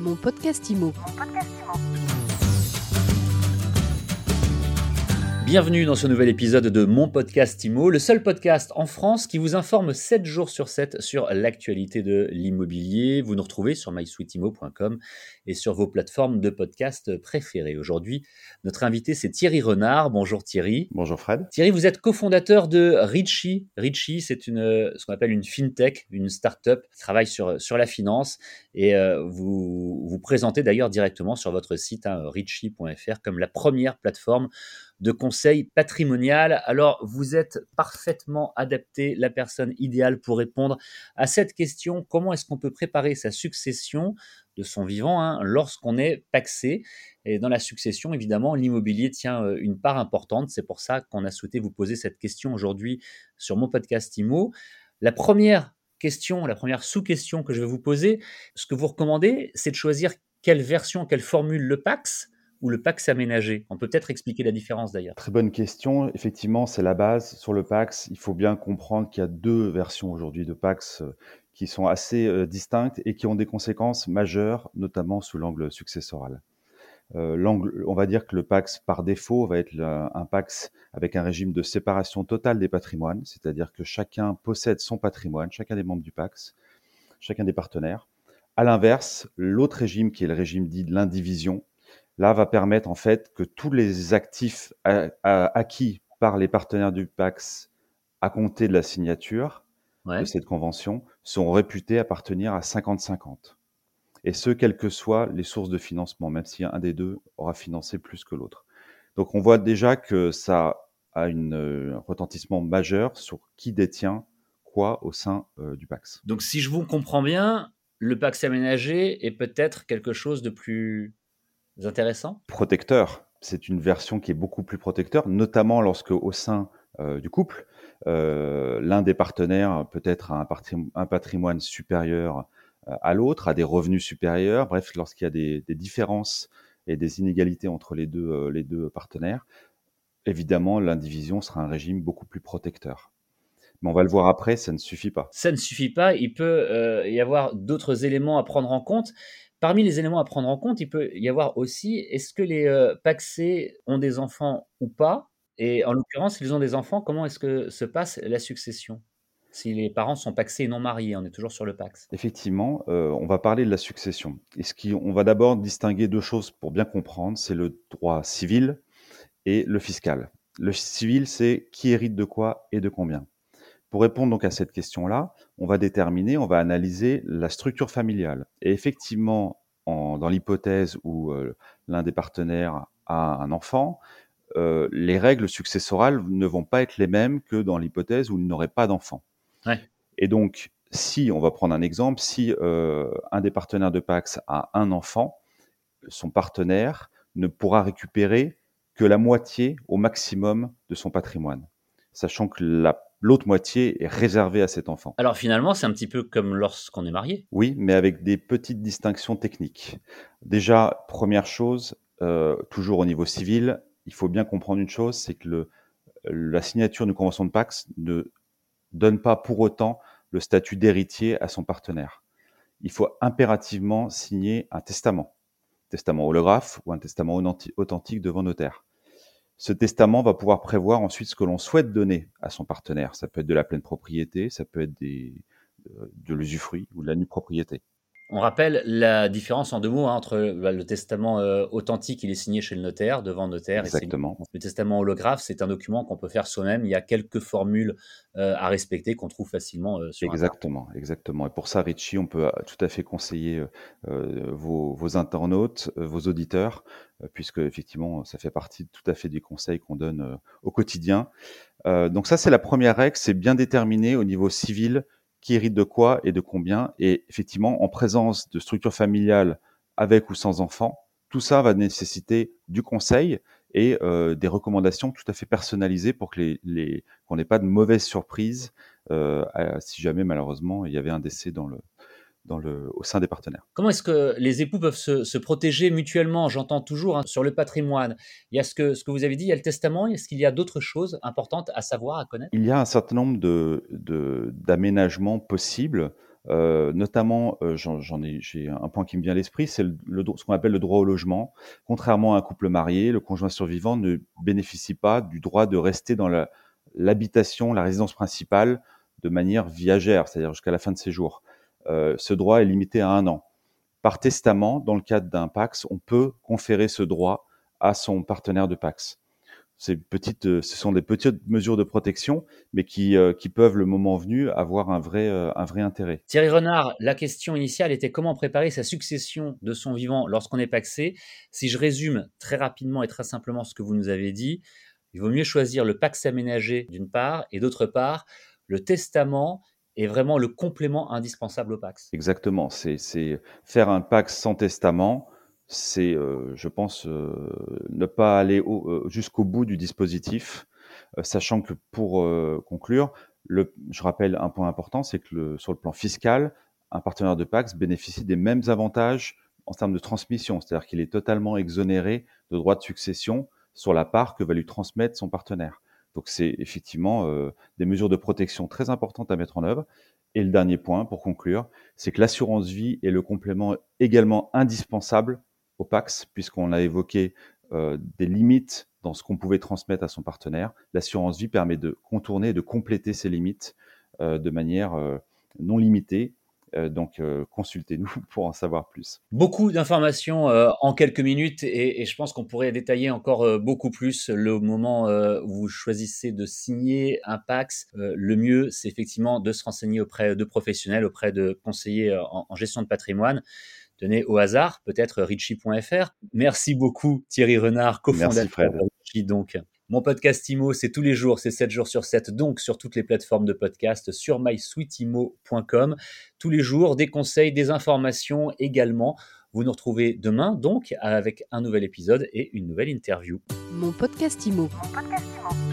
Mon podcast IMO. Bienvenue dans ce nouvel épisode de mon podcast IMO, le seul podcast en France qui vous informe 7 jours sur 7 sur l'actualité de l'immobilier. Vous nous retrouvez sur mysweetimo.com et sur vos plateformes de podcast préférées. Aujourd'hui, notre invité c'est Thierry Renard. Bonjour Thierry. Bonjour Fred. Thierry, vous êtes cofondateur de Richie. Richie, c'est une ce qu'on appelle une fintech, une start-up qui travaille sur, sur la finance et euh, vous vous présentez d'ailleurs directement sur votre site hein, richie.fr comme la première plateforme de conseil patrimonial. Alors, vous êtes parfaitement adapté, la personne idéale pour répondre à cette question. Comment est-ce qu'on peut préparer sa succession de son vivant hein, lorsqu'on est paxé? Et dans la succession, évidemment, l'immobilier tient euh, une part importante. C'est pour ça qu'on a souhaité vous poser cette question aujourd'hui sur mon podcast IMO. La première question, la première sous-question que je vais vous poser, ce que vous recommandez, c'est de choisir quelle version, quelle formule le PAX ou le PAX aménagé On peut peut-être expliquer la différence d'ailleurs. Très bonne question. Effectivement, c'est la base. Sur le PAX, il faut bien comprendre qu'il y a deux versions aujourd'hui de PAX euh, qui sont assez euh, distinctes et qui ont des conséquences majeures, notamment sous l'angle successoral. Euh, on va dire que le PAX par défaut va être un PAX avec un régime de séparation totale des patrimoines, c'est-à-dire que chacun possède son patrimoine, chacun des membres du PAX, chacun des partenaires. À l'inverse, l'autre régime qui est le régime dit de l'indivision, là va permettre en fait que tous les actifs acquis par les partenaires du PAX à compter de la signature de cette convention sont réputés appartenir à 50-50. Et ce, quelles que soient les sources de financement, même si un des deux aura financé plus que l'autre. Donc on voit déjà que ça a une, euh, un retentissement majeur sur qui détient quoi au sein euh, du PAX. Donc si je vous comprends bien, le PAX aménagé est peut-être quelque chose de plus intéressant Protecteur. C'est une version qui est beaucoup plus protecteur, notamment lorsque au sein euh, du couple, euh, l'un des partenaires peut-être a un, patrimoine supérieur euh, à l'autre, a des revenus supérieurs, bref, lorsqu'il y a des, différences et des inégalités entre les deux, les deux partenaires, évidemment, l'indivision sera un régime beaucoup plus protecteur. Mais on va le voir après, ça ne suffit pas. Ça ne suffit pas, il peut y avoir d'autres éléments à prendre en compte. Parmi les éléments à prendre en compte, il peut y avoir aussi, est-ce que les euh, paxés ont des enfants ou pas? Et en l'occurrence, s'ils ont des enfants, comment est-ce que se passe la succession? Si les parents sont paxés et non mariés, on est toujours sur le pax. Effectivement, euh, on va parler de la succession. Et ce qui, on va d'abord distinguer deux choses pour bien comprendre, c'est le droit civil et le fiscal. Le civil, c'est qui hérite de quoi et de combien? Pour répondre donc à cette question-là, on va déterminer, on va analyser la structure familiale. Et effectivement, dans l'hypothèse où euh, l'un des partenaires a un enfant, euh, les règles successorales ne vont pas être les mêmes que dans l'hypothèse où il n'aurait pas d'enfant. Et donc, si, on va prendre un exemple, si euh, un des partenaires de Pax a un enfant, son partenaire ne pourra récupérer que la moitié au maximum de son patrimoine, sachant que la l'autre moitié est réservée à cet enfant. Alors finalement, c'est un petit peu comme lorsqu'on est marié. Oui, mais avec des petites distinctions techniques. Déjà, première chose, euh, toujours au niveau civil, il faut bien comprendre une chose, c'est que le, la signature d'une convention de Pax ne donne pas pour autant le statut d'héritier à son partenaire. Il faut impérativement signer un testament, testament holographe ou un testament authentique devant notaire ce testament va pouvoir prévoir ensuite ce que l'on souhaite donner à son partenaire. Ça peut être de la pleine propriété, ça peut être des, de l'usufruit ou de la nue propriété. On rappelle la différence en deux mots hein, entre bah, le testament euh, authentique, il est signé chez le notaire, devant le notaire. Exactement. le testament holographe, c'est un document qu'on peut faire soi-même. Il y a quelques formules euh, à respecter qu'on trouve facilement euh, sur Exactement, exactement. Et pour ça, Richie, on peut tout à fait conseiller vos, vos, internautes, vos auditeurs, puisque effectivement, ça fait partie tout à fait des conseils qu'on donne au quotidien. donc ça, c'est la première règle, c'est bien déterminé au niveau civil qui hérite de quoi et de combien. Et effectivement, en présence de structures familiales avec ou sans enfants, tout ça va nécessiter du conseil et euh, des recommandations tout à fait personnalisées pour que les, les qu'on n'ait pas de mauvaises surprises euh, si jamais malheureusement il y avait un décès dans le dans le, au sein des partenaires. Comment est-ce que les époux peuvent se, protéger mutuellement? J'entends toujours hein, sur le patrimoine. Il y a ce que, ce que vous avez dit, il y a le testament. Est-ce qu'il y a d'autres choses importantes à savoir, à connaître? Il y a un certain nombre d'aménagements de, possibles. Euh, notamment, euh, j'en ai, j'ai un point qui me vient à l'esprit, c'est le, ce qu'on appelle le droit au logement. Contrairement à un couple marié, le conjoint survivant ne bénéficie pas du droit de rester dans l'habitation, la, résidence principale de manière viagère, c'est-à-dire jusqu'à la fin de ses jours. Euh, ce droit est limité à un an. Par testament, dans le cadre d'un Pax, on peut conférer ce droit à son partenaire de Pax euh, ce sont des petites mesures de protection, mais qui, euh, peuvent, le moment venu, avoir un vrai, un vrai intérêt. Thierry Renard, la question initiale était comment préparer sa succession de son vivant lorsqu'on est paxé. Si je résume très rapidement et très simplement ce que vous nous avez dit, il vaut mieux choisir le pax aménagé d'une part, et d'autre part, le testament est vraiment le complément indispensable au pax. Exactement, c'est faire un pax sans testament c'est, euh, je pense, euh, ne pas aller euh, jusqu'au bout du dispositif, sachant que pour conclure, je rappelle un point important, c'est que sur le plan fiscal, un partenaire de Pax bénéficie des mêmes avantages en termes de transmission, c'est-à-dire qu'il est totalement exonéré de droits de succession sur la part que va lui transmettre son partenaire. Donc c'est effectivement des mesures de protection très importantes à mettre en œuvre. Et le dernier point, pour conclure, c'est que l'assurance vie est le complément également indispensable au Pax, puisqu'on a évoqué euh, des limites dans ce qu'on pouvait transmettre à son partenaire. L'assurance vie permet de contourner et de compléter ces limites euh, de manière euh, non limitée. Donc, consultez-nous pour en savoir plus. Beaucoup d'informations en quelques minutes et, et je pense qu'on pourrait détailler encore beaucoup plus le moment où vous choisissez de signer un PAX. le mieux, c'est effectivement de se renseigner auprès de professionnels, auprès de conseillers en, en gestion de patrimoine. Tenez, au hasard, peut-être richie.fr. Merci beaucoup Thierry Renard, cofondateur de Richie. Donc, mon podcast IMO, c'est tous les jours, c'est 7 jours sur 7, donc sur toutes les plateformes de podcast, sur mysweetimo.com. Tous les jours, des conseils, des informations également. Vous nous retrouvez demain, donc, avec un nouvel épisode et une nouvelle interview. Mon podcast IMO. Mon podcast IMO.